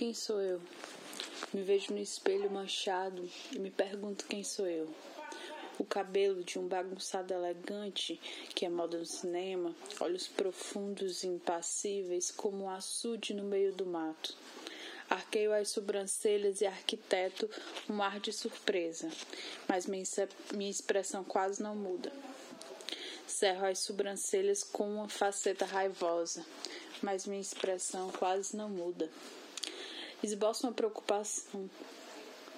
Quem sou eu? Me vejo no espelho manchado e me pergunto quem sou eu. O cabelo de um bagunçado elegante, que é moda no cinema, olhos profundos e impassíveis como um açude no meio do mato. Arqueio as sobrancelhas e arquiteto um ar de surpresa, mas minha expressão quase não muda. Cerro as sobrancelhas com uma faceta raivosa, mas minha expressão quase não muda. Esboço uma preocupação,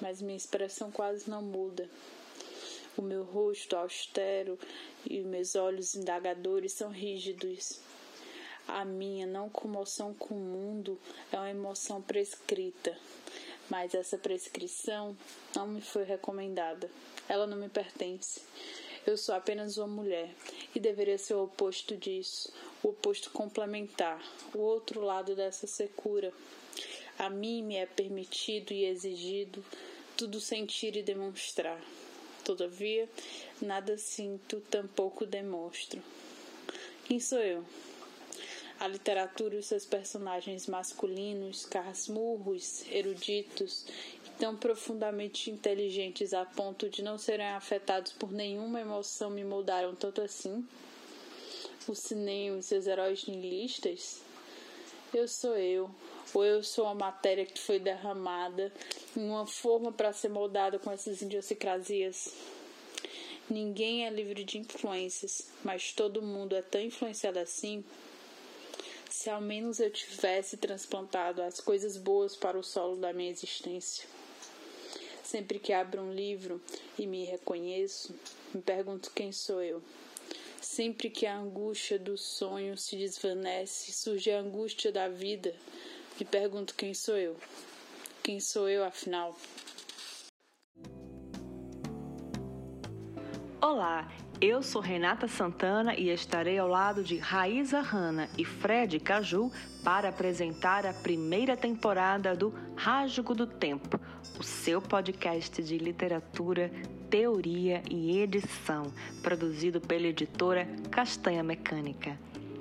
mas minha expressão quase não muda. O meu rosto austero e meus olhos indagadores são rígidos. A minha não comoção com o mundo é uma emoção prescrita, mas essa prescrição não me foi recomendada. Ela não me pertence. Eu sou apenas uma mulher e deveria ser o oposto disso, o oposto complementar, o outro lado dessa secura. A mim me é permitido e exigido tudo sentir e demonstrar. Todavia, nada sinto, tampouco demonstro. Quem sou eu? A literatura e os seus personagens masculinos, casmurros, eruditos e tão profundamente inteligentes a ponto de não serem afetados por nenhuma emoção me moldaram tanto assim? O cinema e seus heróis nihilistas? Eu sou eu, ou eu sou a matéria que foi derramada em uma forma para ser moldada com essas idiosincrasias? Ninguém é livre de influências, mas todo mundo é tão influenciado assim se ao menos eu tivesse transplantado as coisas boas para o solo da minha existência. Sempre que abro um livro e me reconheço, me pergunto quem sou eu. Sempre que a angústia do sonho se desvanece, surge a angústia da vida, me pergunto quem sou eu. Quem sou eu, afinal? Olá, eu sou Renata Santana e estarei ao lado de Raíza Hanna e Fred Caju para apresentar a primeira temporada do Rasgo do Tempo, o seu podcast de literatura, teoria e edição, produzido pela editora Castanha Mecânica.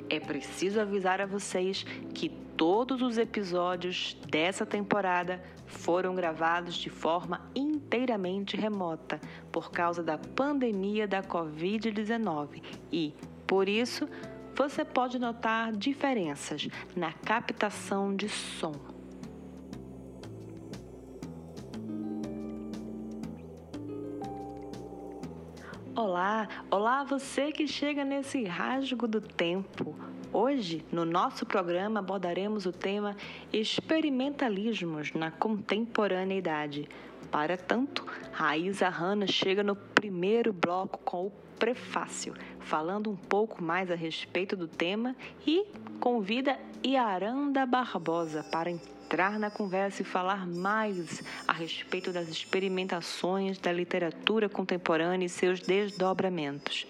É preciso avisar a vocês que todos os episódios dessa temporada foram gravados de forma inteiramente remota por causa da pandemia da Covid-19 e, por isso, você pode notar diferenças na captação de som. Olá, olá você que chega nesse rasgo do tempo. Hoje, no nosso programa, abordaremos o tema experimentalismos na contemporaneidade. Para tanto, Raíza Hanna chega no primeiro bloco com o prefácio, falando um pouco mais a respeito do tema e convida Iaranda Barbosa para entrar na conversa e falar mais a respeito das experimentações da literatura contemporânea e seus desdobramentos.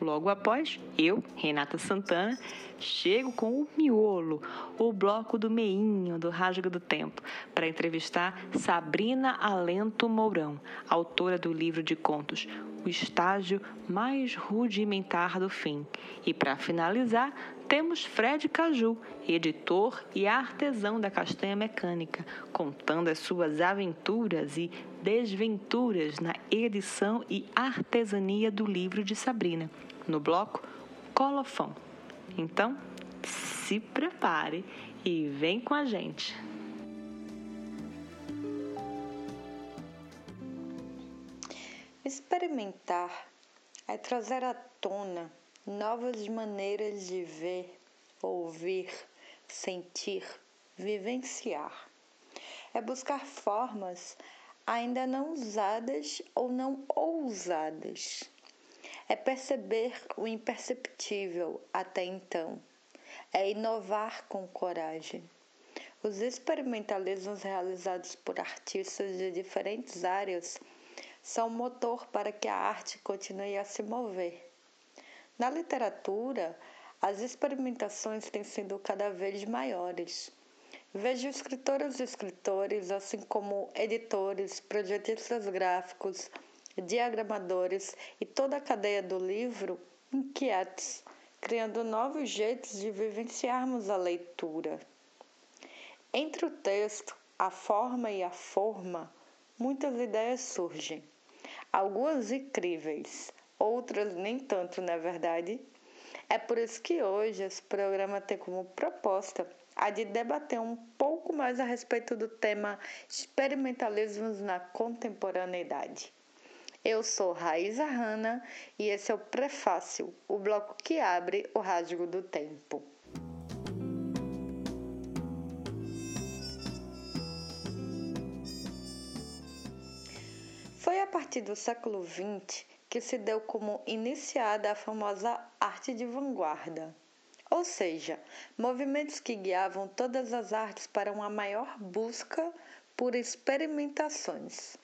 Logo após, eu, Renata Santana, chego com o miolo, o bloco do meinho do Rasgo do Tempo, para entrevistar Sabrina Alento Mourão, autora do livro de contos O Estágio Mais Rudimentar do Fim. E para finalizar, temos Fred Caju, editor e artesão da castanha mecânica, contando as suas aventuras e desventuras na edição e artesania do livro de Sabrina, no bloco Colofão. Então, se prepare e vem com a gente. Experimentar é trazer à tona novas maneiras de ver, ouvir, sentir, vivenciar. É buscar formas ainda não usadas ou não ousadas é perceber o imperceptível até então, é inovar com coragem. Os experimentalismos realizados por artistas de diferentes áreas são motor para que a arte continue a se mover. Na literatura, as experimentações têm sido cada vez maiores. Vejo escritoras e escritores, assim como editores, projetistas gráficos, diagramadores e toda a cadeia do livro inquietos, criando novos jeitos de vivenciarmos a leitura. Entre o texto a forma e a forma, muitas ideias surgem. Algumas incríveis, outras nem tanto, na é verdade. É por isso que hoje esse programa tem como proposta a de debater um pouco mais a respeito do tema experimentalismos na contemporaneidade. Eu sou Raíza Hanna e esse é o Prefácio, o bloco que abre o rasgo do tempo. Foi a partir do século XX que se deu como iniciada a famosa arte de vanguarda, ou seja, movimentos que guiavam todas as artes para uma maior busca por experimentações.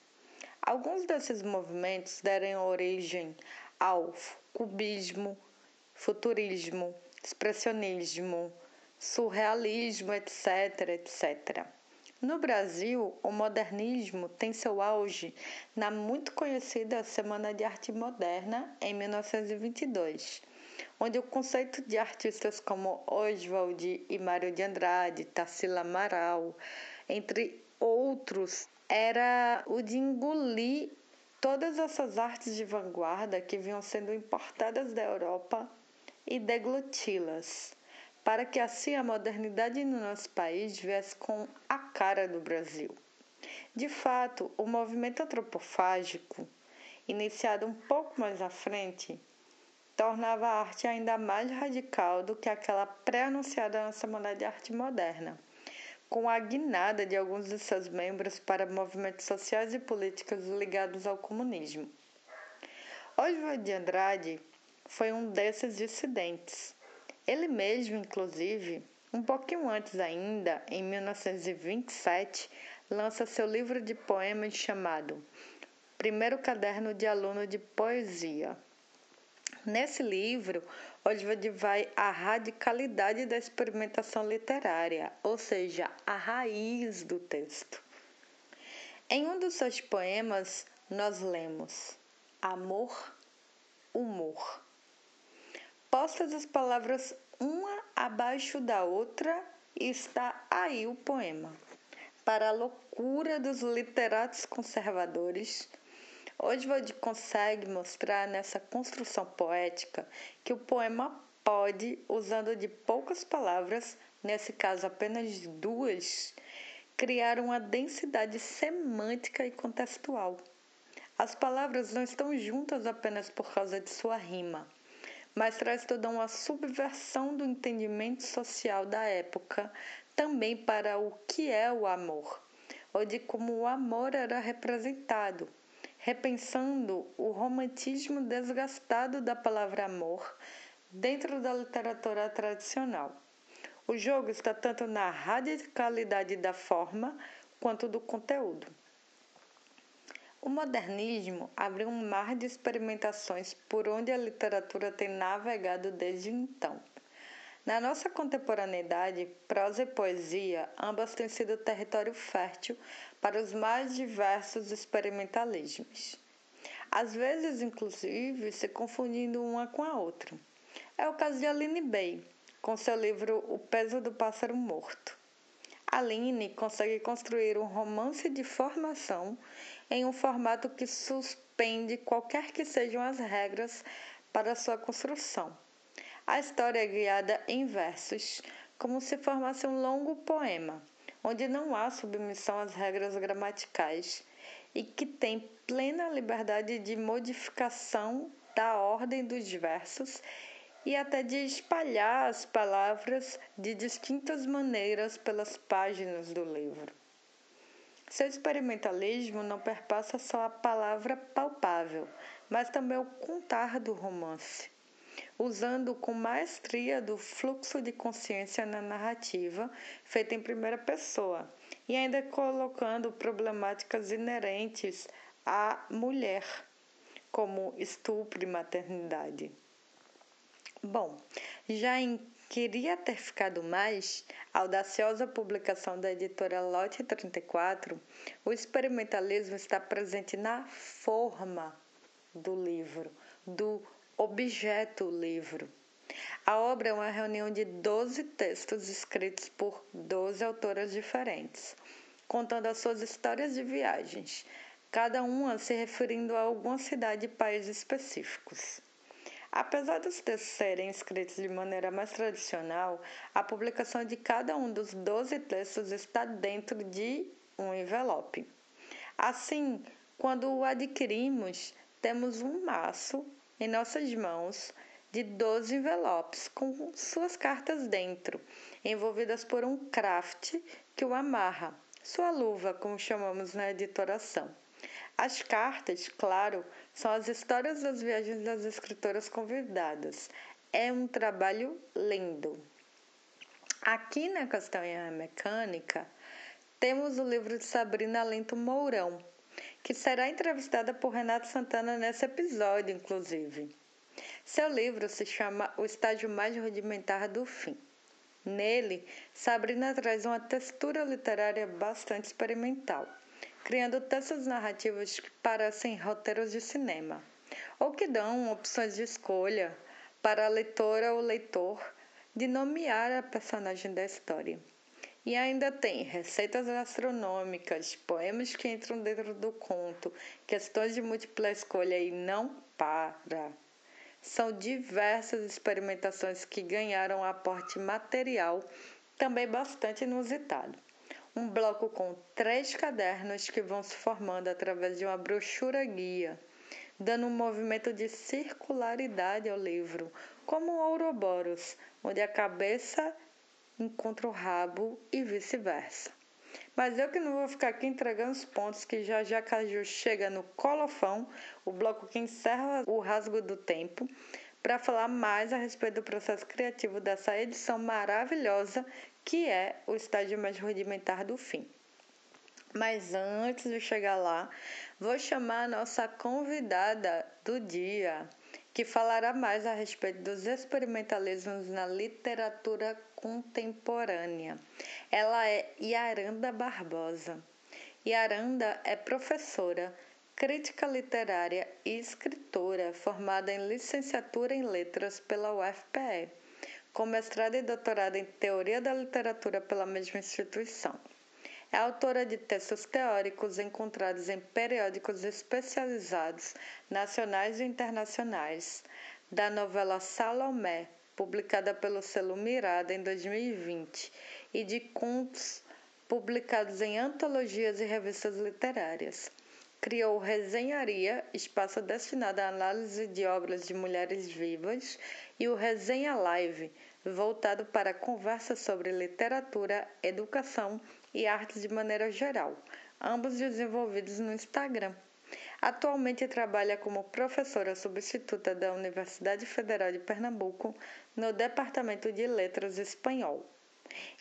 Alguns desses movimentos deram origem ao cubismo, futurismo, expressionismo, surrealismo, etc, etc. No Brasil, o modernismo tem seu auge na muito conhecida Semana de Arte Moderna em 1922 onde o conceito de artistas como Oswald e Mário de Andrade, Tarsila Amaral, entre outros, era o de engolir todas essas artes de vanguarda que vinham sendo importadas da Europa e degluti-las, para que assim a modernidade no nosso país viesse com a cara do Brasil. De fato, o movimento antropofágico, iniciado um pouco mais à frente, tornava a arte ainda mais radical do que aquela pré-anunciada na Semana de Arte Moderna, com a guinada de alguns de seus membros para movimentos sociais e políticos ligados ao comunismo. Oswald de Andrade foi um desses dissidentes. Ele mesmo, inclusive, um pouquinho antes ainda, em 1927, lança seu livro de poemas chamado Primeiro Caderno de Aluno de Poesia. Nesse livro, Oswald vai à radicalidade da experimentação literária, ou seja, a raiz do texto. Em um dos seus poemas, nós lemos amor, humor. Postas as palavras uma abaixo da outra, está aí o poema. Para a loucura dos literatos conservadores, Oswald consegue mostrar nessa construção poética que o poema pode, usando de poucas palavras, nesse caso apenas duas, criar uma densidade semântica e contextual. As palavras não estão juntas apenas por causa de sua rima, mas traz toda uma subversão do entendimento social da época também para o que é o amor, ou de como o amor era representado repensando o romantismo desgastado da palavra amor dentro da literatura tradicional. O jogo está tanto na radicalidade da forma quanto do conteúdo. O modernismo abriu um mar de experimentações por onde a literatura tem navegado desde então. Na nossa contemporaneidade, prosa e poesia ambas têm sido território fértil para os mais diversos experimentalismos. Às vezes, inclusive, se confundindo uma com a outra. É o caso de Aline Bay, com seu livro O Peso do Pássaro Morto. Aline consegue construir um romance de formação em um formato que suspende qualquer que sejam as regras para sua construção. A história é guiada em versos, como se formasse um longo poema onde não há submissão às regras gramaticais e que tem plena liberdade de modificação da ordem dos versos e até de espalhar as palavras de distintas maneiras pelas páginas do livro. Seu experimentalismo não perpassa só a palavra palpável, mas também o contar do romance usando com maestria do fluxo de consciência na narrativa, feita em primeira pessoa, e ainda colocando problemáticas inerentes à mulher, como estupro e maternidade. Bom, já em Queria Ter Ficado Mais, a audaciosa publicação da editora Lote 34, o experimentalismo está presente na forma do livro, do objeto livro. A obra é uma reunião de 12 textos escritos por 12 autoras diferentes, contando as suas histórias de viagens, cada uma se referindo a alguma cidade e país específicos. Apesar dos textos serem escritos de maneira mais tradicional, a publicação de cada um dos 12 textos está dentro de um envelope. Assim, quando o adquirimos, temos um maço em nossas mãos de 12 envelopes com suas cartas dentro, envolvidas por um craft que o amarra, sua luva, como chamamos na editoração. As cartas, claro, são as histórias das viagens das escritoras convidadas. É um trabalho lindo. Aqui na Castanha Mecânica, temos o livro de Sabrina Lento Mourão, que será entrevistada por Renato Santana nesse episódio, inclusive. Seu livro se chama O Estágio Mais Rudimentar do Fim. Nele, Sabrina traz uma textura literária bastante experimental criando textos narrativos que parecem roteiros de cinema, ou que dão opções de escolha para a leitora ou leitor de nomear a personagem da história. E ainda tem receitas gastronômicas, poemas que entram dentro do conto, questões de múltipla escolha e não para. São diversas experimentações que ganharam aporte material também bastante inusitado um bloco com três cadernos que vão se formando através de uma brochura guia, dando um movimento de circularidade ao livro, como o Ouroboros, onde a cabeça encontra o rabo e vice-versa. Mas eu que não vou ficar aqui entregando os pontos que já já Caju chega no colofão, o bloco que encerra o rasgo do tempo, para falar mais a respeito do processo criativo dessa edição maravilhosa que é o estágio mais rudimentar do fim. Mas antes de chegar lá, vou chamar a nossa convidada do dia, que falará mais a respeito dos experimentalismos na literatura contemporânea. Ela é Yaranda Barbosa. Yaranda é professora, crítica literária e escritora, formada em licenciatura em letras pela UFPE com mestrado e doutorado em Teoria da Literatura pela mesma instituição. É autora de textos teóricos encontrados em periódicos especializados, nacionais e internacionais, da novela Salomé, publicada pelo selo Mirada em 2020, e de contos publicados em antologias e revistas literárias. Criou Resenharia, espaço destinado à análise de obras de mulheres vivas, e o Resenha Live, voltado para conversas sobre literatura, educação e artes de maneira geral, ambos desenvolvidos no Instagram. Atualmente trabalha como professora substituta da Universidade Federal de Pernambuco no Departamento de Letras Espanhol.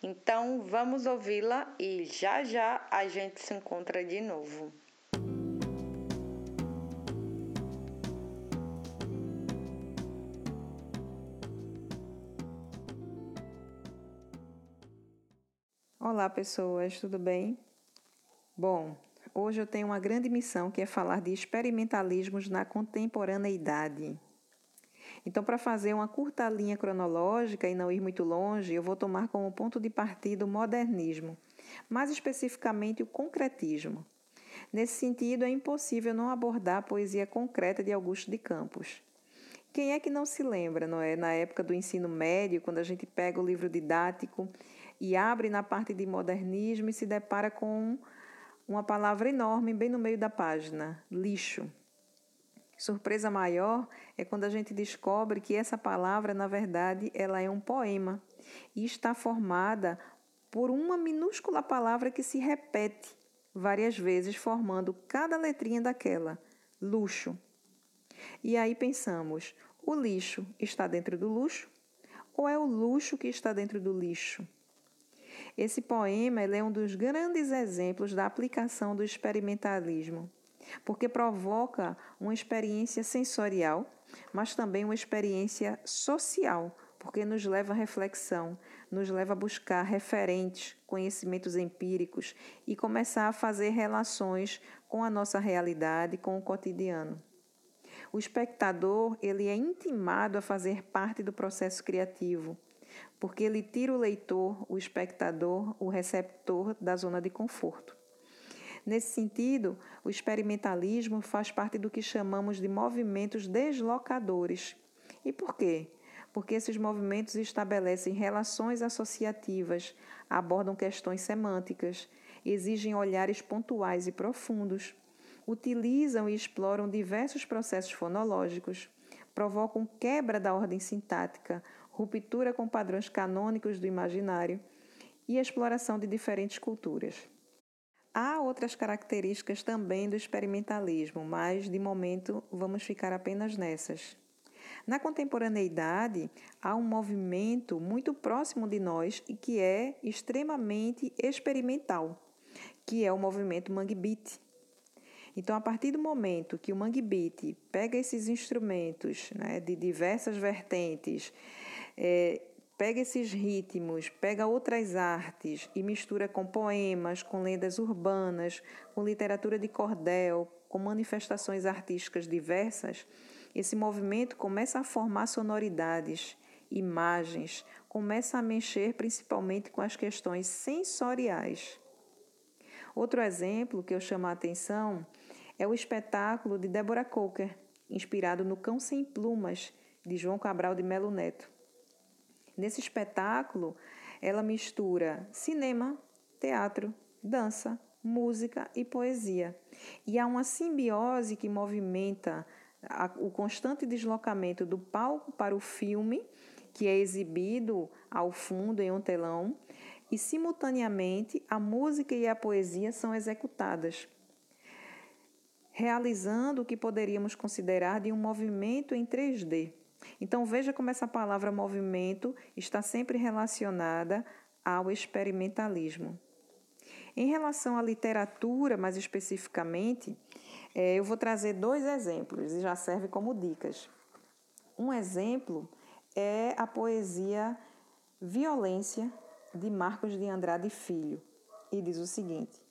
Então, vamos ouvi-la e já já a gente se encontra de novo. Olá, pessoas, tudo bem? Bom, hoje eu tenho uma grande missão que é falar de experimentalismos na contemporaneidade. Então, para fazer uma curta linha cronológica e não ir muito longe, eu vou tomar como ponto de partida o modernismo, mais especificamente o concretismo. Nesse sentido, é impossível não abordar a poesia concreta de Augusto de Campos. Quem é que não se lembra, não é? Na época do ensino médio, quando a gente pega o livro didático e abre na parte de modernismo e se depara com uma palavra enorme bem no meio da página: lixo. Surpresa maior é quando a gente descobre que essa palavra, na verdade, ela é um poema e está formada por uma minúscula palavra que se repete várias vezes, formando cada letrinha daquela, luxo. E aí pensamos: o lixo está dentro do luxo ou é o luxo que está dentro do lixo? Esse poema é um dos grandes exemplos da aplicação do experimentalismo, porque provoca uma experiência sensorial, mas também uma experiência social, porque nos leva à reflexão, nos leva a buscar referentes, conhecimentos empíricos e começar a fazer relações com a nossa realidade, com o cotidiano. O espectador, ele é intimado a fazer parte do processo criativo porque ele tira o leitor, o espectador, o receptor da zona de conforto. Nesse sentido, o experimentalismo faz parte do que chamamos de movimentos deslocadores. E por quê? Porque esses movimentos estabelecem relações associativas, abordam questões semânticas, exigem olhares pontuais e profundos, utilizam e exploram diversos processos fonológicos, provocam quebra da ordem sintática, ruptura com padrões canônicos do imaginário e exploração de diferentes culturas. Há outras características também do experimentalismo, mas de momento vamos ficar apenas nessas. Na contemporaneidade, há um movimento muito próximo de nós e que é extremamente experimental, que é o movimento Mangue Beat. Então, a partir do momento que o Mangue Beat pega esses instrumentos né, de diversas vertentes, é, pega esses ritmos, pega outras artes e mistura com poemas, com lendas urbanas, com literatura de cordel, com manifestações artísticas diversas, esse movimento começa a formar sonoridades, imagens, começa a mexer principalmente com as questões sensoriais. Outro exemplo que eu chamo a atenção é o espetáculo de Débora Coker, inspirado no Cão Sem Plumas, de João Cabral de Melo Neto. Nesse espetáculo, ela mistura cinema, teatro, dança, música e poesia. E há uma simbiose que movimenta o constante deslocamento do palco para o filme, que é exibido ao fundo em um telão, e simultaneamente a música e a poesia são executadas, realizando o que poderíamos considerar de um movimento em 3D. Então veja como essa palavra movimento está sempre relacionada ao experimentalismo. Em relação à literatura, mais especificamente, é, eu vou trazer dois exemplos e já serve como dicas. Um exemplo é a poesia Violência de Marcos de Andrade Filho, e diz o seguinte: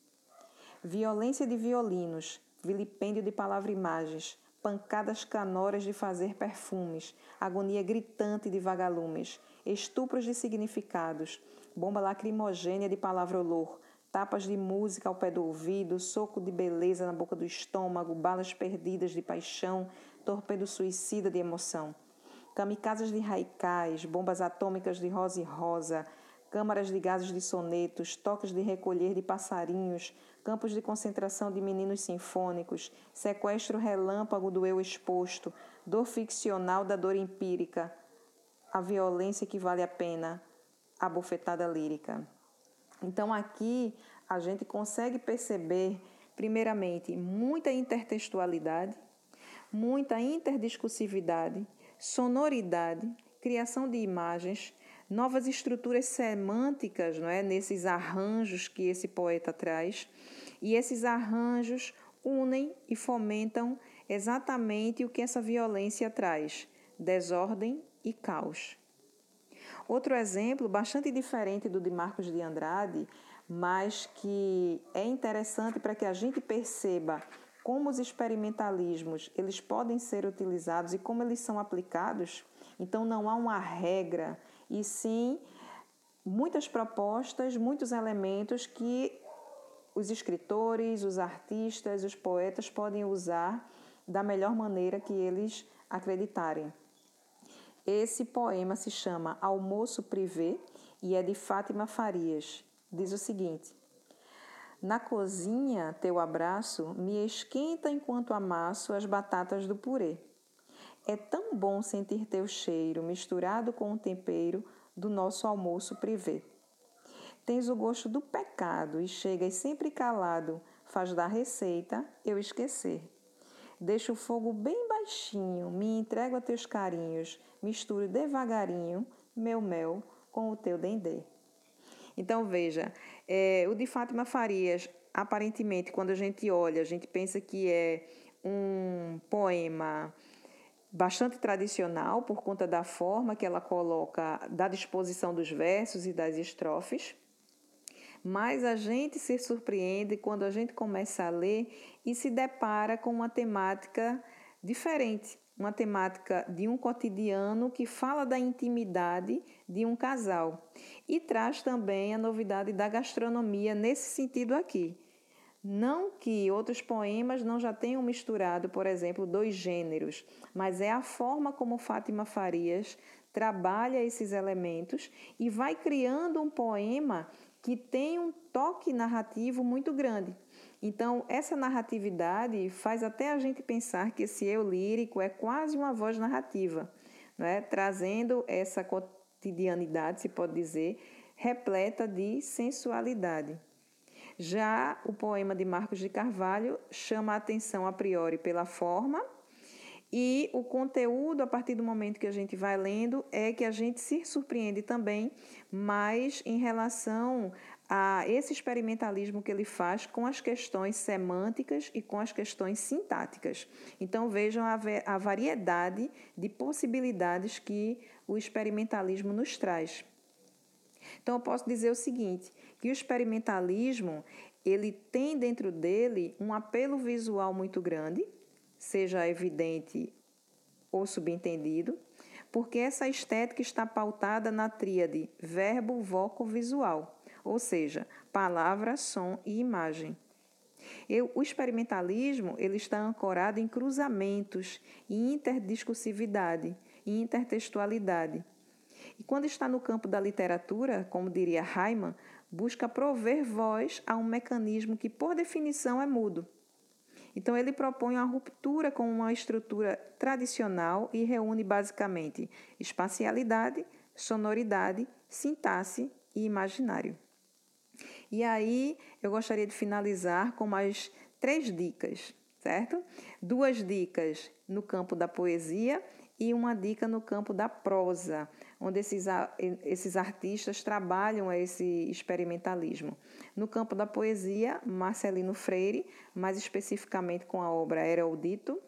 Violência de violinos, vilipêndio de palavra-imagens, pancadas canoras de fazer perfumes, agonia gritante de vagalumes, estupros de significados, bomba lacrimogênia de palavra-olor, tapas de música ao pé do ouvido, soco de beleza na boca do estômago, balas perdidas de paixão, torpedo suicida de emoção. Kamikazes de raicais, bombas atômicas de rosa e rosa, câmaras de gases de sonetos, toques de recolher de passarinhos, campos de concentração de meninos sinfônicos, sequestro relâmpago do eu exposto, dor ficcional da dor empírica, a violência que vale a pena, a bofetada lírica. Então aqui a gente consegue perceber, primeiramente, muita intertextualidade, muita interdiscursividade, sonoridade, criação de imagens, novas estruturas semânticas, não é, nesses arranjos que esse poeta traz, e esses arranjos unem e fomentam exatamente o que essa violência traz: desordem e caos. Outro exemplo, bastante diferente do de Marcos de Andrade, mas que é interessante para que a gente perceba como os experimentalismos eles podem ser utilizados e como eles são aplicados. Então não há uma regra, e sim muitas propostas, muitos elementos que os escritores, os artistas, os poetas podem usar da melhor maneira que eles acreditarem. Esse poema se chama Almoço Privé e é de Fátima Farias. Diz o seguinte: Na cozinha, teu abraço me esquenta enquanto amasso as batatas do purê. É tão bom sentir teu cheiro misturado com o tempero do nosso almoço privê. Tens o gosto do pecado e chegas sempre calado, faz da receita eu esquecer. Deixa o fogo bem baixinho, me entrego a teus carinhos, misturo devagarinho meu mel com o teu dendê. Então veja, é, o de Fátima Farias, aparentemente, quando a gente olha, a gente pensa que é um poema bastante tradicional por conta da forma que ela coloca da disposição dos versos e das estrofes. Mas a gente se surpreende quando a gente começa a ler e se depara com uma temática diferente, uma temática de um cotidiano que fala da intimidade de um casal e traz também a novidade da gastronomia nesse sentido aqui. Não que outros poemas não já tenham misturado, por exemplo, dois gêneros, mas é a forma como Fátima Farias trabalha esses elementos e vai criando um poema que tem um toque narrativo muito grande. Então, essa narratividade faz até a gente pensar que esse eu lírico é quase uma voz narrativa, é? trazendo essa cotidianidade, se pode dizer, repleta de sensualidade. Já o poema de Marcos de Carvalho chama a atenção a priori pela forma, e o conteúdo, a partir do momento que a gente vai lendo, é que a gente se surpreende também, mas em relação a esse experimentalismo que ele faz com as questões semânticas e com as questões sintáticas. Então vejam a, a variedade de possibilidades que o experimentalismo nos traz. Então eu posso dizer o seguinte, que o experimentalismo ele tem dentro dele um apelo visual muito grande, seja evidente ou subentendido, porque essa estética está pautada na tríade verbo, voco, visual, ou seja, palavra, som e imagem. Eu, o experimentalismo ele está ancorado em cruzamentos, em interdiscursividade, em intertextualidade. E quando está no campo da literatura, como diria Heimann, busca prover voz a um mecanismo que, por definição, é mudo. Então, ele propõe uma ruptura com uma estrutura tradicional e reúne basicamente espacialidade, sonoridade, sintaxe e imaginário. E aí, eu gostaria de finalizar com mais três dicas, certo? Duas dicas no campo da poesia e uma dica no campo da prosa, onde esses, esses artistas trabalham esse experimentalismo. No campo da poesia, Marcelino Freire, mais especificamente com a obra Eruldito,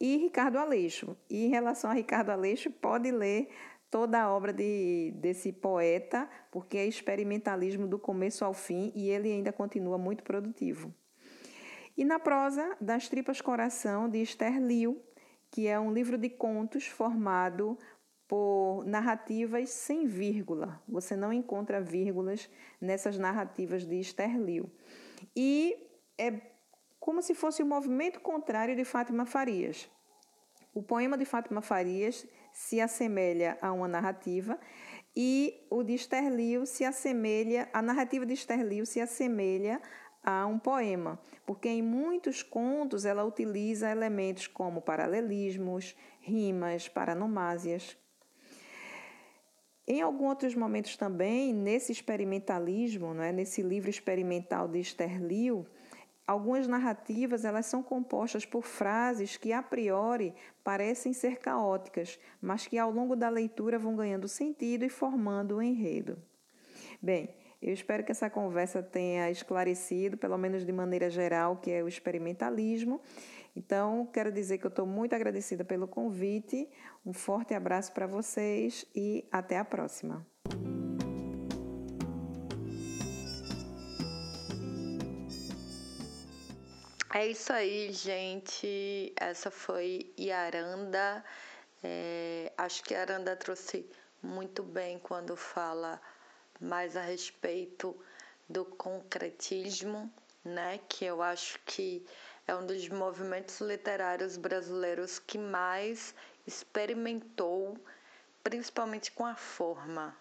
e Ricardo Aleixo. E em relação a Ricardo Aleixo, pode ler toda a obra de, desse poeta, porque é experimentalismo do começo ao fim e ele ainda continua muito produtivo. E na prosa, Das Tripas Coração, de Esther Liu, que é um livro de contos formado por narrativas sem vírgula. Você não encontra vírgulas nessas narrativas de Esther Liu. E é como se fosse o movimento contrário de Fátima Farias. O poema de Fátima Farias se assemelha a uma narrativa e o de Esther Liu se assemelha, a narrativa de Esther Liu se assemelha a um poema, porque em muitos contos ela utiliza elementos como paralelismos, rimas, paranomásias. Em alguns outros momentos também, nesse experimentalismo, não é? nesse livro experimental de Esther Liu, algumas narrativas elas são compostas por frases que a priori parecem ser caóticas, mas que ao longo da leitura vão ganhando sentido e formando o um enredo. Bem, eu espero que essa conversa tenha esclarecido, pelo menos de maneira geral, o que é o experimentalismo. Então, quero dizer que eu estou muito agradecida pelo convite. Um forte abraço para vocês e até a próxima. É isso aí, gente. Essa foi Yaranda. É, acho que Aranda trouxe muito bem quando fala mais a respeito do concretismo, né, que eu acho que é um dos movimentos literários brasileiros que mais experimentou, principalmente com a forma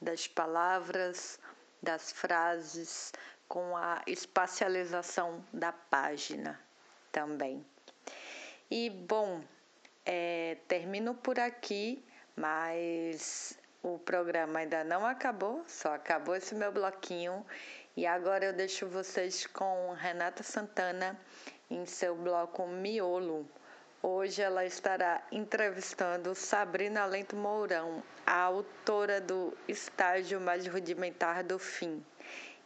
das palavras, das frases, com a espacialização da página também. E bom, é, termino por aqui, mas o programa ainda não acabou, só acabou esse meu bloquinho. E agora eu deixo vocês com Renata Santana em seu bloco Miolo. Hoje ela estará entrevistando Sabrina Lento Mourão, a autora do Estágio Mais Rudimentar do Fim.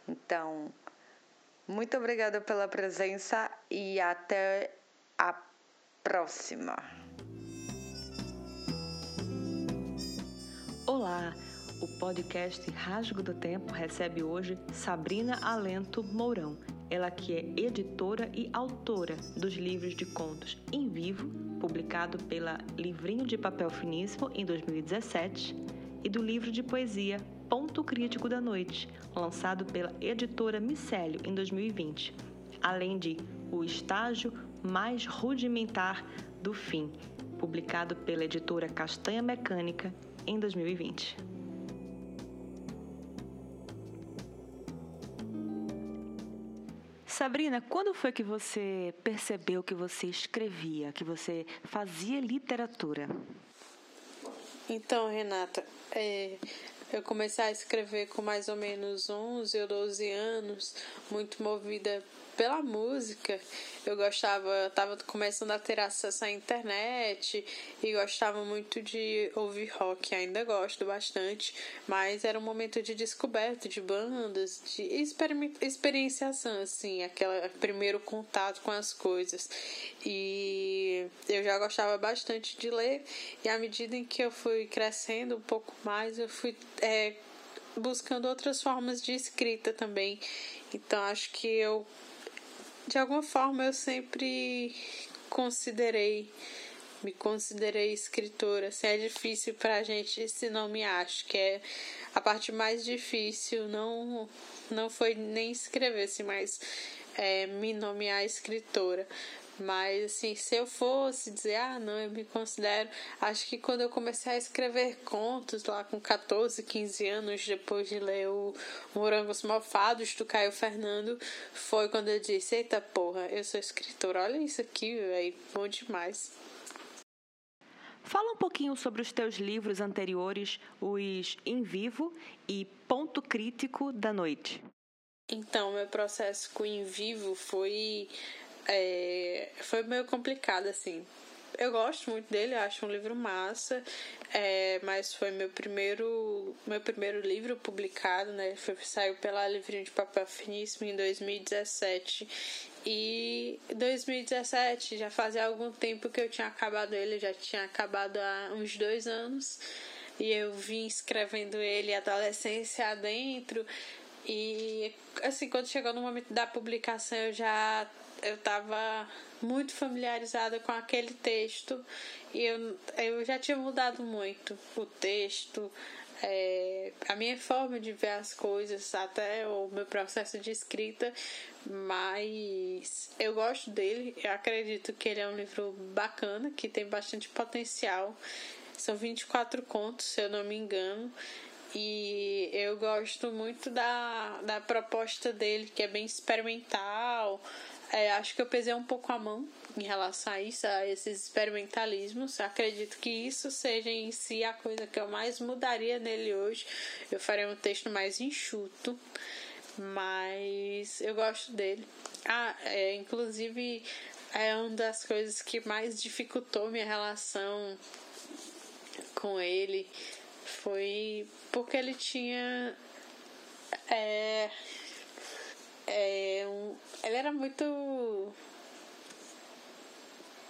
Então, muito obrigada pela presença e até a próxima. Olá! O podcast Rasgo do Tempo recebe hoje Sabrina Alento Mourão. Ela que é editora e autora dos livros de contos Em Vivo, publicado pela Livrinho de Papel Finíssimo em 2017, e do livro de poesia Ponto Crítico da Noite, lançado pela editora Micélio em 2020. além de O Estágio Mais Rudimentar do Fim, publicado pela editora Castanha Mecânica em 2020. Sabrina, quando foi que você percebeu que você escrevia, que você fazia literatura? Então, Renata, é, eu comecei a escrever com mais ou menos 11 ou 12 anos, muito movida pela música. Eu gostava, estava começando a ter acesso à internet e gostava muito de ouvir rock, ainda gosto bastante, mas era um momento de descoberta de bandas, de experienciação, assim, aquele primeiro contato com as coisas. E eu já gostava bastante de ler, e à medida em que eu fui crescendo um pouco mais, eu fui. É, buscando outras formas de escrita também. Então acho que eu de alguma forma eu sempre considerei me considerei escritora. Assim, é difícil pra gente se não me acho, que é a parte mais difícil, não não foi nem escrever, assim, mas é, me nomear escritora. Mas, assim, se eu fosse dizer, ah, não, eu me considero. Acho que quando eu comecei a escrever contos lá com 14, 15 anos, depois de ler o Morangos Malfados do Caio Fernando, foi quando eu disse: Eita porra, eu sou escritora, olha isso aqui, velho, bom demais. Fala um pouquinho sobre os teus livros anteriores, os Em Vivo e Ponto Crítico da Noite. Então, meu processo com Em Vivo foi é, foi meio complicado, assim. Eu gosto muito dele, acho um livro massa, é, mas foi meu primeiro meu primeiro livro publicado, né? Foi, saiu pela Livrinho de Papel Finíssimo em 2017. E 2017 já fazia algum tempo que eu tinha acabado ele, já tinha acabado há uns dois anos. E eu vim escrevendo ele adolescência adentro. E assim, quando chegou no momento da publicação, eu já eu estava muito familiarizada com aquele texto e eu, eu já tinha mudado muito o texto, é, a minha forma de ver as coisas, até o meu processo de escrita, mas eu gosto dele, eu acredito que ele é um livro bacana, que tem bastante potencial. São 24 contos, se eu não me engano. E eu gosto muito da, da proposta dele, que é bem experimental, é, acho que eu pesei um pouco a mão em relação a isso, a esses experimentalismos. Acredito que isso seja em si a coisa que eu mais mudaria nele hoje. Eu faria um texto mais enxuto, mas eu gosto dele. Ah, é, inclusive é uma das coisas que mais dificultou minha relação com ele foi porque ele tinha é, é um, ele era muito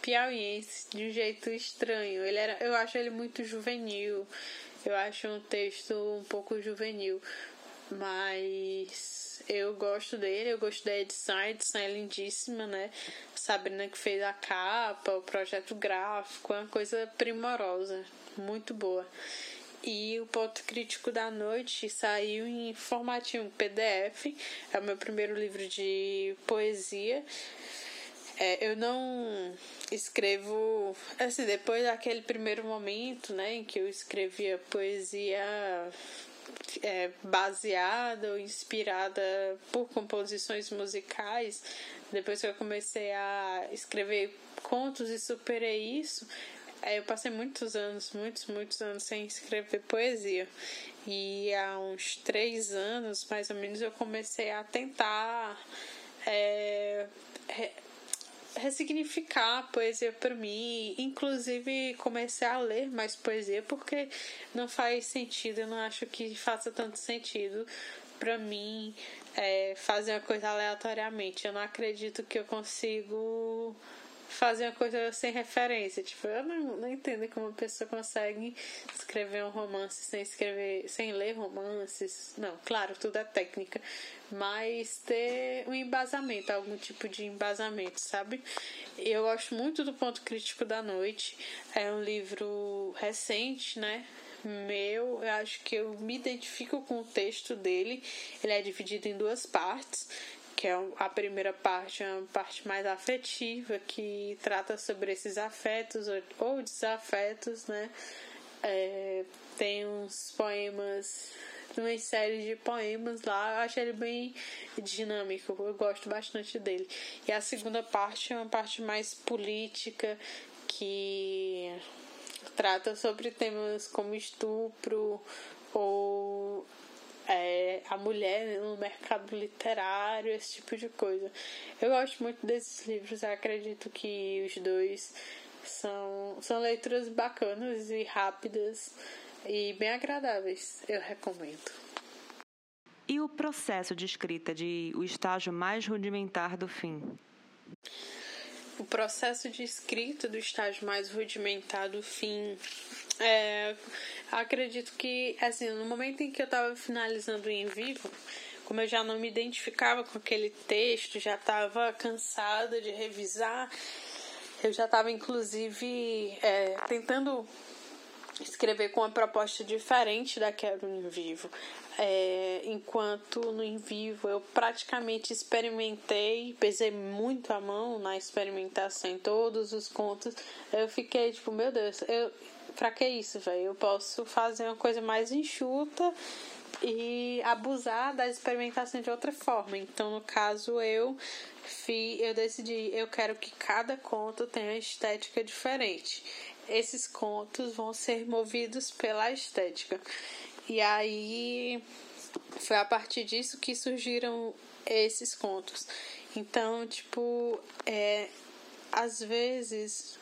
piauiense de um jeito estranho. Ele era, eu acho ele muito juvenil. Eu acho um texto um pouco juvenil, mas eu gosto dele, eu gosto da edição, a edição é lindíssima, né? Sabrina que fez a capa, o projeto gráfico, é uma coisa primorosa, muito boa. E o ponto crítico da noite saiu em formatinho PDF. É o meu primeiro livro de poesia. É, eu não escrevo assim depois daquele primeiro momento, né, em que eu escrevia poesia é, baseada ou inspirada por composições musicais. Depois que eu comecei a escrever contos e superei isso, é, eu passei muitos anos, muitos, muitos anos sem escrever poesia. E há uns três anos, mais ou menos, eu comecei a tentar é, ressignificar a poesia para mim. Inclusive, comecei a ler mais poesia porque não faz sentido, eu não acho que faça tanto sentido para mim é, fazer uma coisa aleatoriamente. Eu não acredito que eu consigo fazer uma coisa sem referência. Tipo, eu não, não entendo como uma pessoa consegue escrever um romance sem escrever, sem ler romances. Não, claro, tudo é técnica. Mas ter um embasamento, algum tipo de embasamento, sabe? Eu gosto muito do Ponto Crítico da Noite. É um livro recente, né? meu, eu acho que eu me identifico com o texto dele. Ele é dividido em duas partes que é a primeira parte, é uma parte mais afetiva, que trata sobre esses afetos ou desafetos, né? É, tem uns poemas, uma série de poemas lá, eu acho ele bem dinâmico, eu gosto bastante dele. E a segunda parte é uma parte mais política, que trata sobre temas como estupro ou é, a mulher no mercado literário, esse tipo de coisa. Eu gosto muito desses livros, acredito que os dois são, são leituras bacanas e rápidas e bem agradáveis. Eu recomendo. E o processo de escrita de o estágio mais rudimentar do fim? O processo de escrita do estágio mais rudimentar do fim é, acredito que, assim, no momento em que eu estava finalizando em vivo, como eu já não me identificava com aquele texto, já estava cansada de revisar, eu já estava, inclusive, é, tentando escrever com uma proposta diferente da que era no em vivo. É, enquanto no em vivo eu praticamente experimentei, pesei muito a mão na experimentação em todos os contos, eu fiquei tipo, meu Deus, eu, pra que isso, velho? Eu posso fazer uma coisa mais enxuta e abusar da experimentação de outra forma. Então, no caso, eu fi, eu decidi, eu quero que cada conto tenha uma estética diferente. Esses contos vão ser movidos pela estética. E aí foi a partir disso que surgiram esses contos. Então, tipo, é, às vezes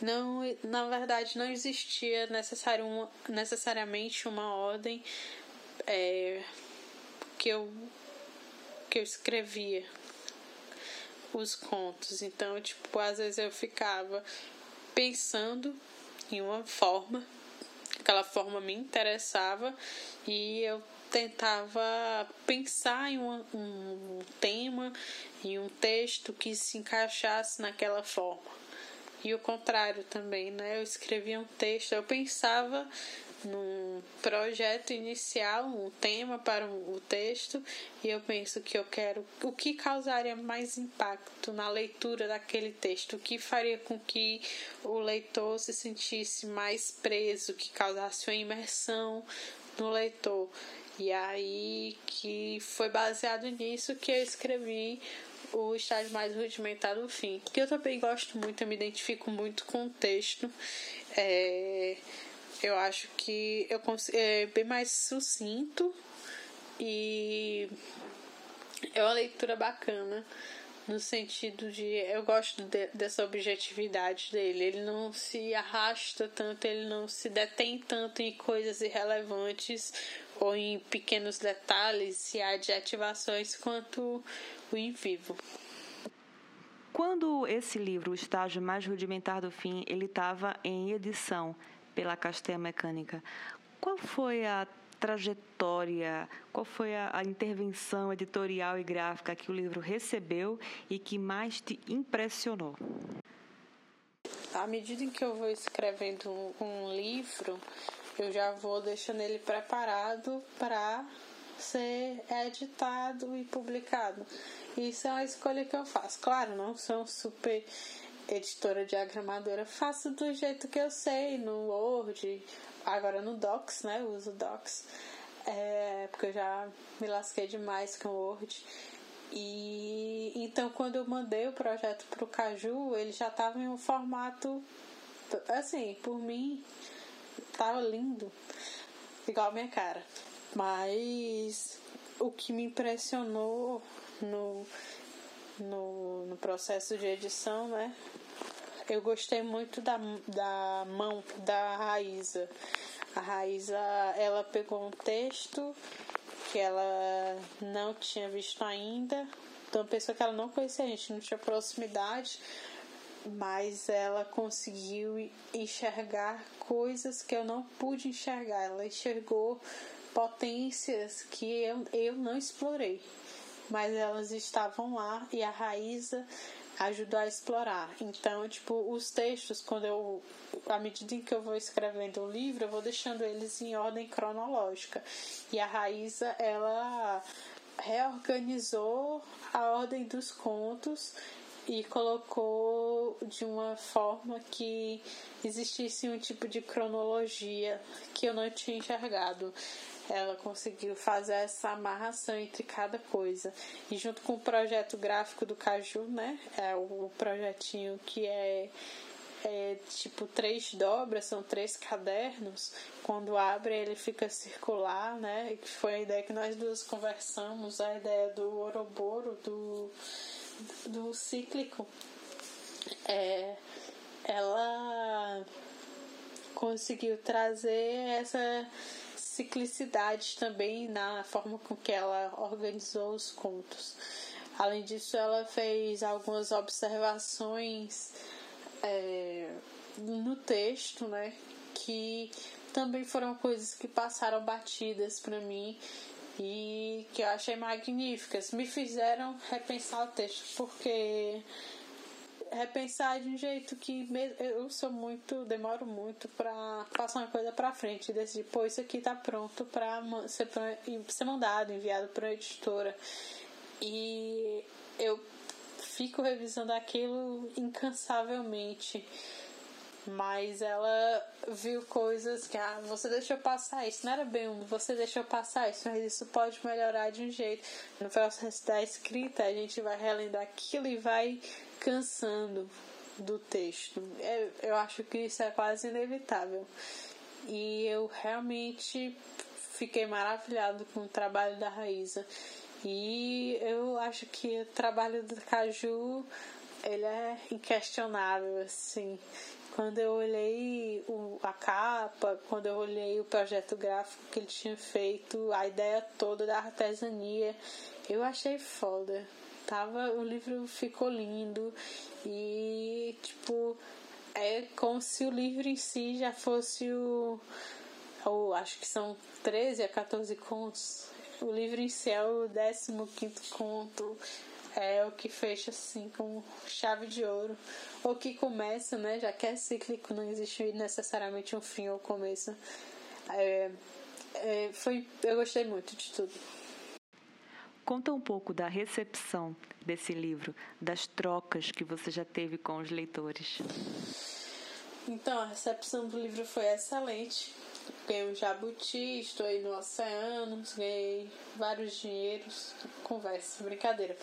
não, na verdade, não existia necessário uma, necessariamente uma ordem é, que eu que eu escrevia os contos. Então, tipo, às vezes eu ficava pensando em uma forma, aquela forma me interessava e eu tentava pensar em um, um tema, em um texto que se encaixasse naquela forma. E o contrário também, né? Eu escrevia um texto, eu pensava num projeto inicial, um tema para o texto, e eu penso que eu quero o que causaria mais impacto na leitura daquele texto, o que faria com que o leitor se sentisse mais preso, que causasse uma imersão no leitor. E aí que foi baseado nisso que eu escrevi o estágio mais rudimentar do fim. Que eu também gosto muito, eu me identifico muito com o texto. É, eu acho que eu é bem mais sucinto e é uma leitura bacana no sentido de eu gosto de, dessa objetividade dele. Ele não se arrasta tanto, ele não se detém tanto em coisas irrelevantes ou em pequenos detalhes e adjetivações quanto o em vivo. Quando esse livro, O Estágio Mais Rudimentar do Fim, ele estava em edição pela Castanha Mecânica, qual foi a trajetória, qual foi a, a, intervenção editorial e gráfica que o livro recebeu e que mais te impressionou? À medida em que eu vou escrevendo um livro, eu já vou deixando ele preparado para ser editado e publicado. Isso é uma escolha que eu faço. Claro, não sou super editora diagramadora, faço do jeito que eu sei, no Word, agora no Docs, né? Eu uso Docs, é, porque eu já me lasquei demais com o Word. E então quando eu mandei o projeto pro Caju, ele já estava em um formato assim, por mim, tava lindo, igual a minha cara. Mas o que me impressionou no, no, no processo de edição, né? Eu gostei muito da, da mão da Raíza. A Raíza, ela pegou um texto que ela não tinha visto ainda. Então, pessoa que ela não conhecia, a gente não tinha proximidade, mas ela conseguiu enxergar coisas que eu não pude enxergar. Ela enxergou potências que eu, eu não explorei, mas elas estavam lá e a Raíza ajudou a explorar. Então, tipo, os textos, quando eu, à medida em que eu vou escrevendo o livro, eu vou deixando eles em ordem cronológica. E a Raíza, ela reorganizou a ordem dos contos e colocou de uma forma que existisse um tipo de cronologia que eu não tinha enxergado. Ela conseguiu fazer essa amarração entre cada coisa. E junto com o projeto gráfico do Caju, né? É o projetinho que é é tipo três dobras, são três cadernos. Quando abre, ele fica circular, né? Que foi a ideia que nós duas conversamos, a ideia do Oroboro, do, do cíclico. É, ela conseguiu trazer essa ciclicidade também na forma com que ela organizou os contos. Além disso, ela fez algumas observações é, no texto, né? Que também foram coisas que passaram batidas para mim e que eu achei magníficas. Me fizeram repensar o texto, porque repensar de um jeito que eu sou muito, demoro muito para passar uma coisa para frente e decidir, pô, isso aqui tá pronto para ser, ser mandado, enviado para a editora. E eu fico revisando aquilo incansavelmente. Mas ela viu coisas que, ah, você deixou passar isso, não era bem um, você deixou passar isso, mas isso pode melhorar de um jeito. No processo da escrita, a gente vai relendo aquilo e vai cansando do texto. Eu, é, eu acho que isso é quase inevitável. E eu realmente fiquei maravilhado com o trabalho da Raíza. E eu acho que o trabalho do Caju ele é inquestionável, assim. Quando eu olhei o, a capa, quando eu olhei o projeto gráfico que ele tinha feito, a ideia toda da artesania, eu achei foda. Tava, o livro ficou lindo e tipo é como se o livro em si já fosse o, o acho que são 13 a 14 contos o livro em si é o 15 conto, é o que fecha assim com chave de ouro. Ou que começa, né? Já que é cíclico, não existe necessariamente um fim ou começo. É, é, foi, eu gostei muito de tudo. Conta um pouco da recepção desse livro, das trocas que você já teve com os leitores. Então, a recepção do livro foi excelente. Ganhei um jabuti, estou aí no oceano, ganhei vários dinheiros. Conversa, brincadeira.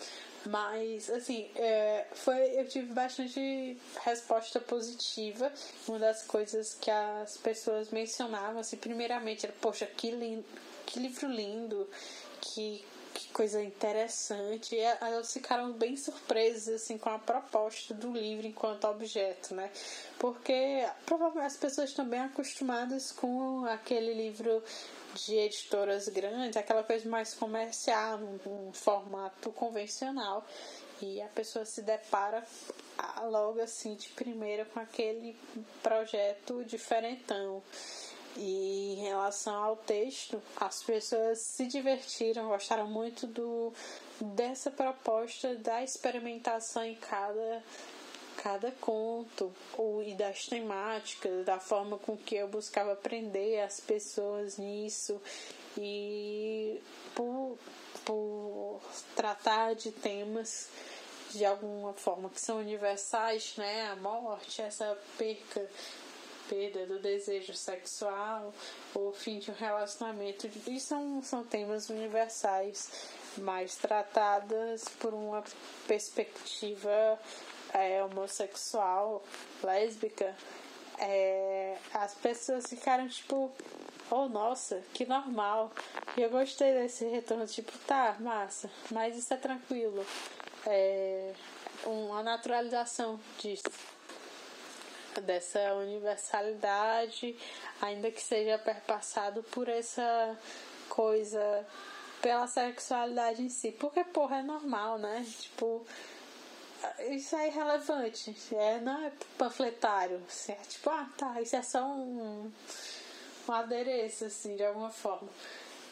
Mas, assim, é, foi, eu tive bastante resposta positiva. Uma das coisas que as pessoas mencionavam, assim, primeiramente, era, poxa, que, lindo, que livro lindo, que que coisa interessante. E elas ficaram bem surpresas assim com a proposta do livro enquanto objeto, né? Porque provavelmente as pessoas também acostumadas com aquele livro de editoras grandes, aquela coisa mais comercial, um, formato convencional. E a pessoa se depara logo assim de primeira com aquele projeto diferentão. E em relação ao texto, as pessoas se divertiram, gostaram muito do dessa proposta da experimentação em cada cada conto ou e das temáticas, da forma com que eu buscava aprender as pessoas nisso e por, por tratar de temas de alguma forma que são universais, né? A morte, essa perca perda do desejo sexual, o fim de um relacionamento. E são, são temas universais, mas tratadas por uma perspectiva é, homossexual, lésbica. É, as pessoas ficaram tipo, oh nossa, que normal. E eu gostei desse retorno, tipo, tá, massa, mas isso é tranquilo. É uma naturalização disso dessa universalidade, ainda que seja perpassado por essa coisa, pela sexualidade em si. Porque, porra, é normal, né? Tipo, isso é irrelevante. É, não é panfletário. É tipo, ah, tá, isso é só um, um adereço, assim, de alguma forma.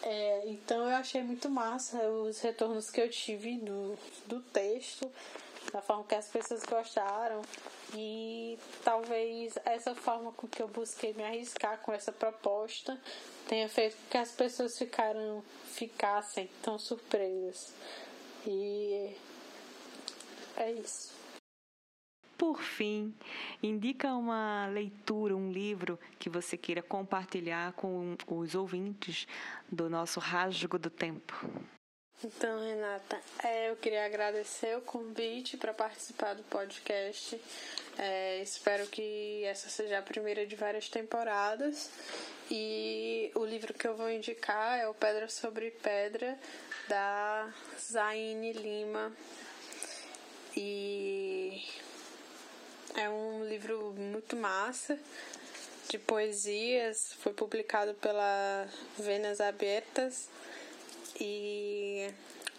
É, então eu achei muito massa os retornos que eu tive do, do texto. Da forma que as pessoas gostaram e talvez essa forma com que eu busquei me arriscar com essa proposta tenha feito com que as pessoas ficaram, ficassem tão surpresas. E é isso. Por fim, indica uma leitura, um livro que você queira compartilhar com os ouvintes do nosso Rasgo do Tempo. Então, Renata, é, eu queria agradecer o convite para participar do podcast. É, espero que essa seja a primeira de várias temporadas. E o livro que eu vou indicar é o Pedra sobre Pedra, da Zaine Lima. E é um livro muito massa de poesias, foi publicado pela Venas Abertas e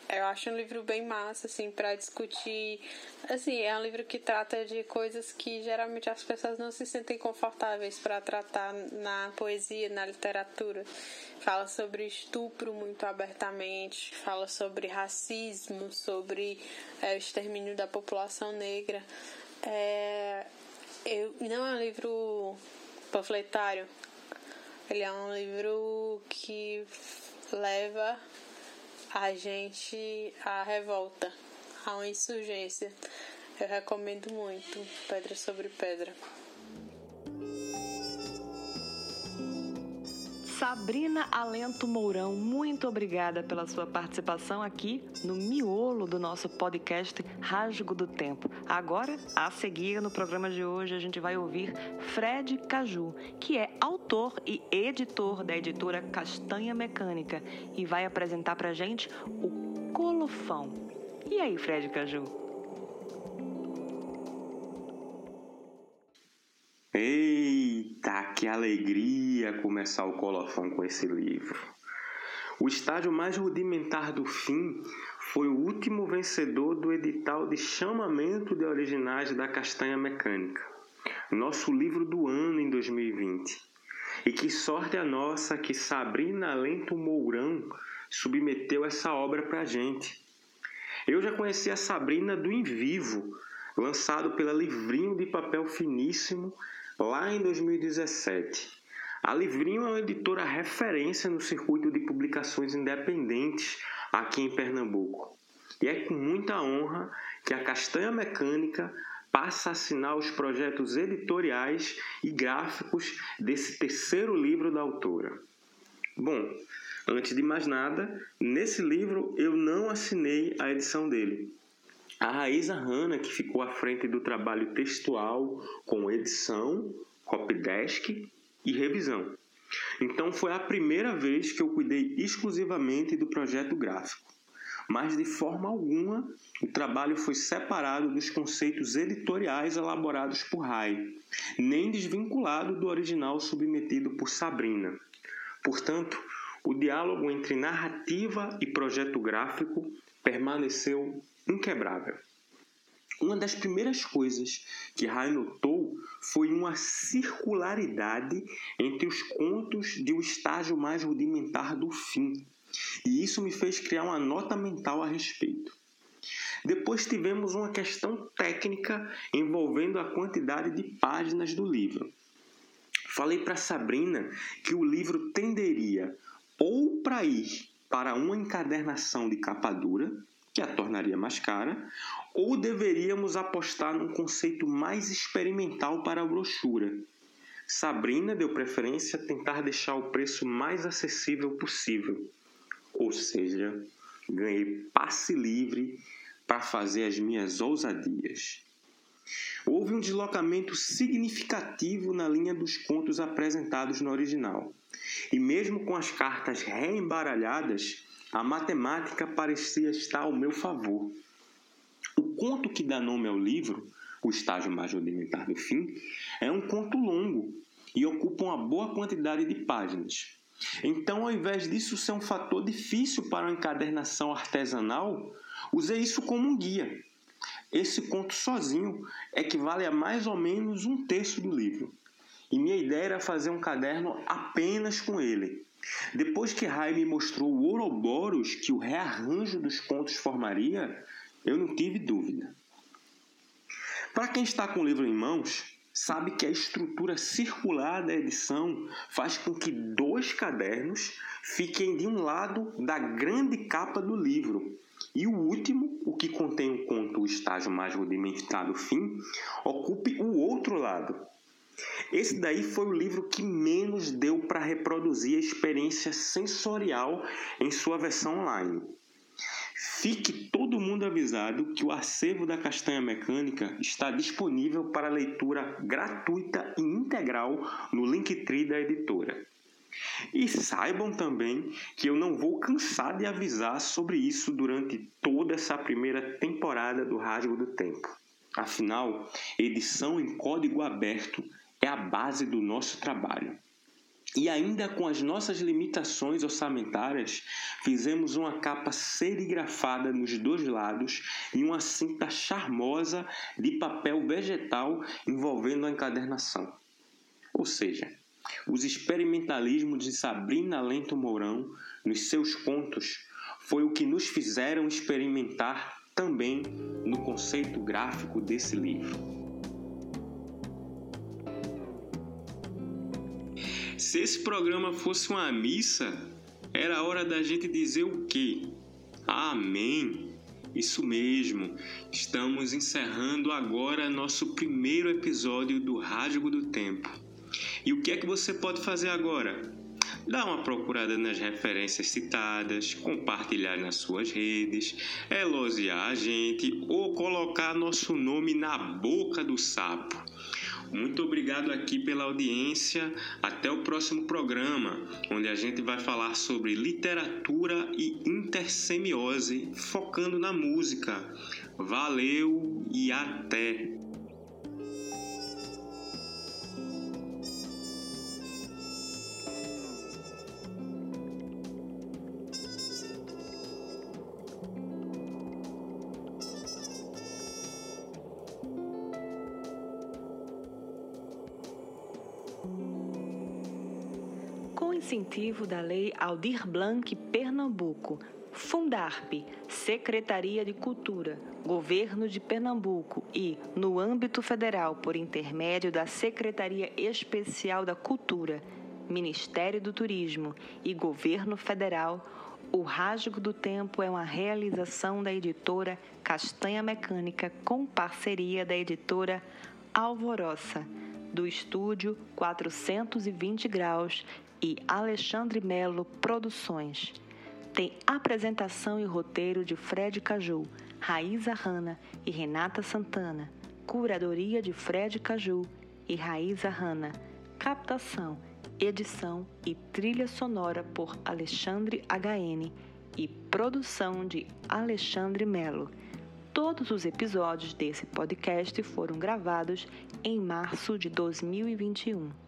eu acho um livro bem massa, assim, para discutir. Assim, é um livro que trata de coisas que geralmente as pessoas não se sentem confortáveis para tratar na poesia, na literatura. Fala sobre estupro muito abertamente, fala sobre racismo, sobre é, o extermínio da população negra. É, eu, não é um livro panfletário, ele é um livro que leva a gente à revolta, uma insurgência. Eu recomendo muito Pedra sobre Pedra. Sabrina Alento Mourão, muito obrigada pela sua participação aqui no miolo do nosso podcast Rasgo do Tempo. Agora, a seguir no programa de hoje, a gente vai ouvir Fred Caju, que é autor e editor da editora Castanha Mecânica e vai apresentar pra gente o Colofão. E aí, Fred Caju? Eita, que alegria começar o colofão com esse livro. O estágio mais rudimentar do fim foi o último vencedor do edital de chamamento de originais da Castanha Mecânica, nosso livro do ano em 2020. E que sorte a nossa que Sabrina Lento Mourão submeteu essa obra para a gente. Eu já conheci a Sabrina do Em Vivo, lançado pela Livrinho de Papel Finíssimo lá em 2017. A Livrinho é uma editora referência no circuito de publicações independentes aqui em Pernambuco. E é com muita honra que a Castanha Mecânica passa a assinar os projetos editoriais e gráficos desse terceiro livro da autora. Bom, antes de mais nada, nesse livro eu não assinei a edição dele. A Raíza Hanna, que ficou à frente do trabalho textual com edição, copydesk e revisão. Então foi a primeira vez que eu cuidei exclusivamente do projeto gráfico. Mas de forma alguma o trabalho foi separado dos conceitos editoriais elaborados por Rai, nem desvinculado do original submetido por Sabrina. Portanto, o diálogo entre narrativa e projeto gráfico permaneceu inquebrável. Uma das primeiras coisas que Rai notou foi uma circularidade entre os contos de o um estágio mais rudimentar do fim, e isso me fez criar uma nota mental a respeito. Depois tivemos uma questão técnica envolvendo a quantidade de páginas do livro. Falei para Sabrina que o livro tenderia ou para ir para uma encadernação de capa dura, que a tornaria mais cara, ou deveríamos apostar num conceito mais experimental para a brochura? Sabrina deu preferência a tentar deixar o preço mais acessível possível, ou seja, ganhei passe livre para fazer as minhas ousadias. Houve um deslocamento significativo na linha dos contos apresentados no original, e mesmo com as cartas reembaralhadas, a matemática parecia estar ao meu favor. O conto que dá nome ao livro, O Estágio Mais Rudimentar do Fim, é um conto longo e ocupa uma boa quantidade de páginas. Então, ao invés disso ser um fator difícil para uma encadernação artesanal, usei isso como um guia. Esse conto sozinho equivale a mais ou menos um terço do livro. E minha ideia era fazer um caderno apenas com ele, depois que Rai me mostrou o Ouroboros que o rearranjo dos contos formaria, eu não tive dúvida. Para quem está com o livro em mãos, sabe que a estrutura circular da edição faz com que dois cadernos fiquem de um lado da grande capa do livro. E o último, o que contém o conto O Estágio Mais Rudimentar do Fim, ocupe o outro lado. Esse daí foi o livro que menos deu para reproduzir a experiência sensorial em sua versão online. Fique todo mundo avisado que o acervo da Castanha Mecânica está disponível para leitura gratuita e integral no Linktree da editora. E saibam também que eu não vou cansar de avisar sobre isso durante toda essa primeira temporada do Rasgo do Tempo. Afinal, edição em código aberto é a base do nosso trabalho. E ainda com as nossas limitações orçamentárias, fizemos uma capa serigrafada nos dois lados e uma cinta charmosa de papel vegetal envolvendo a encadernação. Ou seja, os experimentalismos de Sabrina Lento Mourão nos seus contos foi o que nos fizeram experimentar também no conceito gráfico desse livro. Se esse programa fosse uma missa, era hora da gente dizer o quê? Amém! Isso mesmo, estamos encerrando agora nosso primeiro episódio do Rádio do Tempo. E o que é que você pode fazer agora? Dá uma procurada nas referências citadas, compartilhar nas suas redes, elogiar a gente ou colocar nosso nome na boca do sapo. Muito obrigado aqui pela audiência. Até o próximo programa, onde a gente vai falar sobre literatura e intersemiose, focando na música. Valeu e até! Incentivo da Lei Aldir Blanc Pernambuco, Fundarp, Secretaria de Cultura, Governo de Pernambuco. E, no âmbito federal, por intermédio da Secretaria Especial da Cultura, Ministério do Turismo e Governo Federal, o Rasgo do Tempo é uma realização da editora Castanha Mecânica com parceria da editora Alvoroça, do estúdio 420 Graus e Alexandre Melo Produções. Tem apresentação e roteiro de Fred Caju, Raíza Hanna e Renata Santana. Curadoria de Fred Caju e Raíza Hanna. Captação, edição e trilha sonora por Alexandre HN e produção de Alexandre Melo. Todos os episódios desse podcast foram gravados em março de 2021.